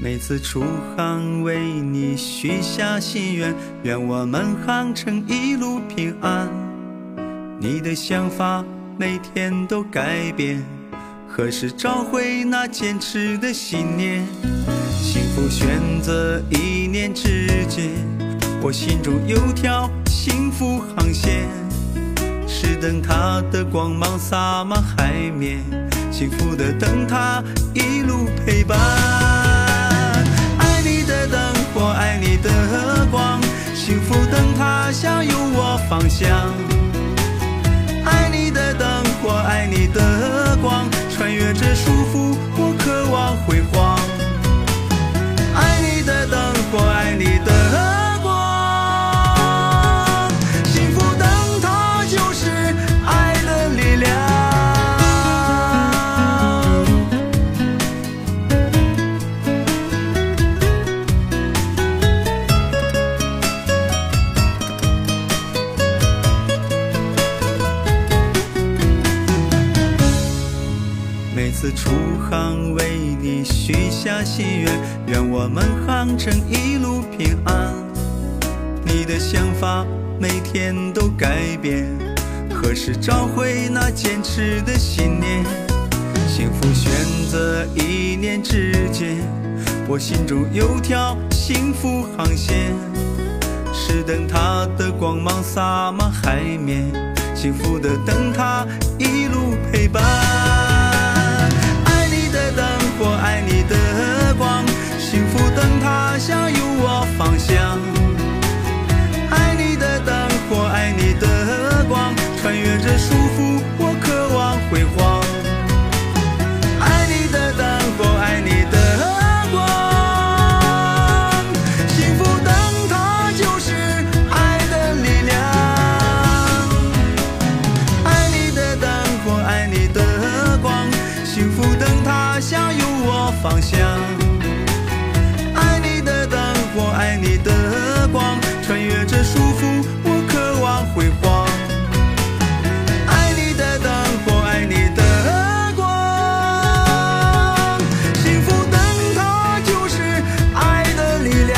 每次出航为你许下心愿，愿我们航程一路平安。你的想法每天都改变，何时找回那坚持的信念？幸福选择一念之间，我心中有条幸福航线，是灯塔的光芒洒满海面，幸福的灯塔一路陪伴。方向。爱你的灯火，爱你的光，穿越这束缚，出航为你许下心愿，愿我们航程一路平安。你的想法每天都改变，何时找回那坚持的信念？幸福选择一念之间，我心中有条幸福航线，是灯塔的光芒洒满海面，幸福的灯塔幸福灯塔向有我方向。爱你的灯火，爱你的光，穿越这束缚，我渴望辉煌。爱你的灯火，爱你的光，幸福灯塔就是爱的力量。爱你的灯火，爱你的光，幸福灯塔向有我方向。你的光穿越着束缚我渴望辉煌。爱你的灯火爱你的光幸福灯塔就是爱的力量。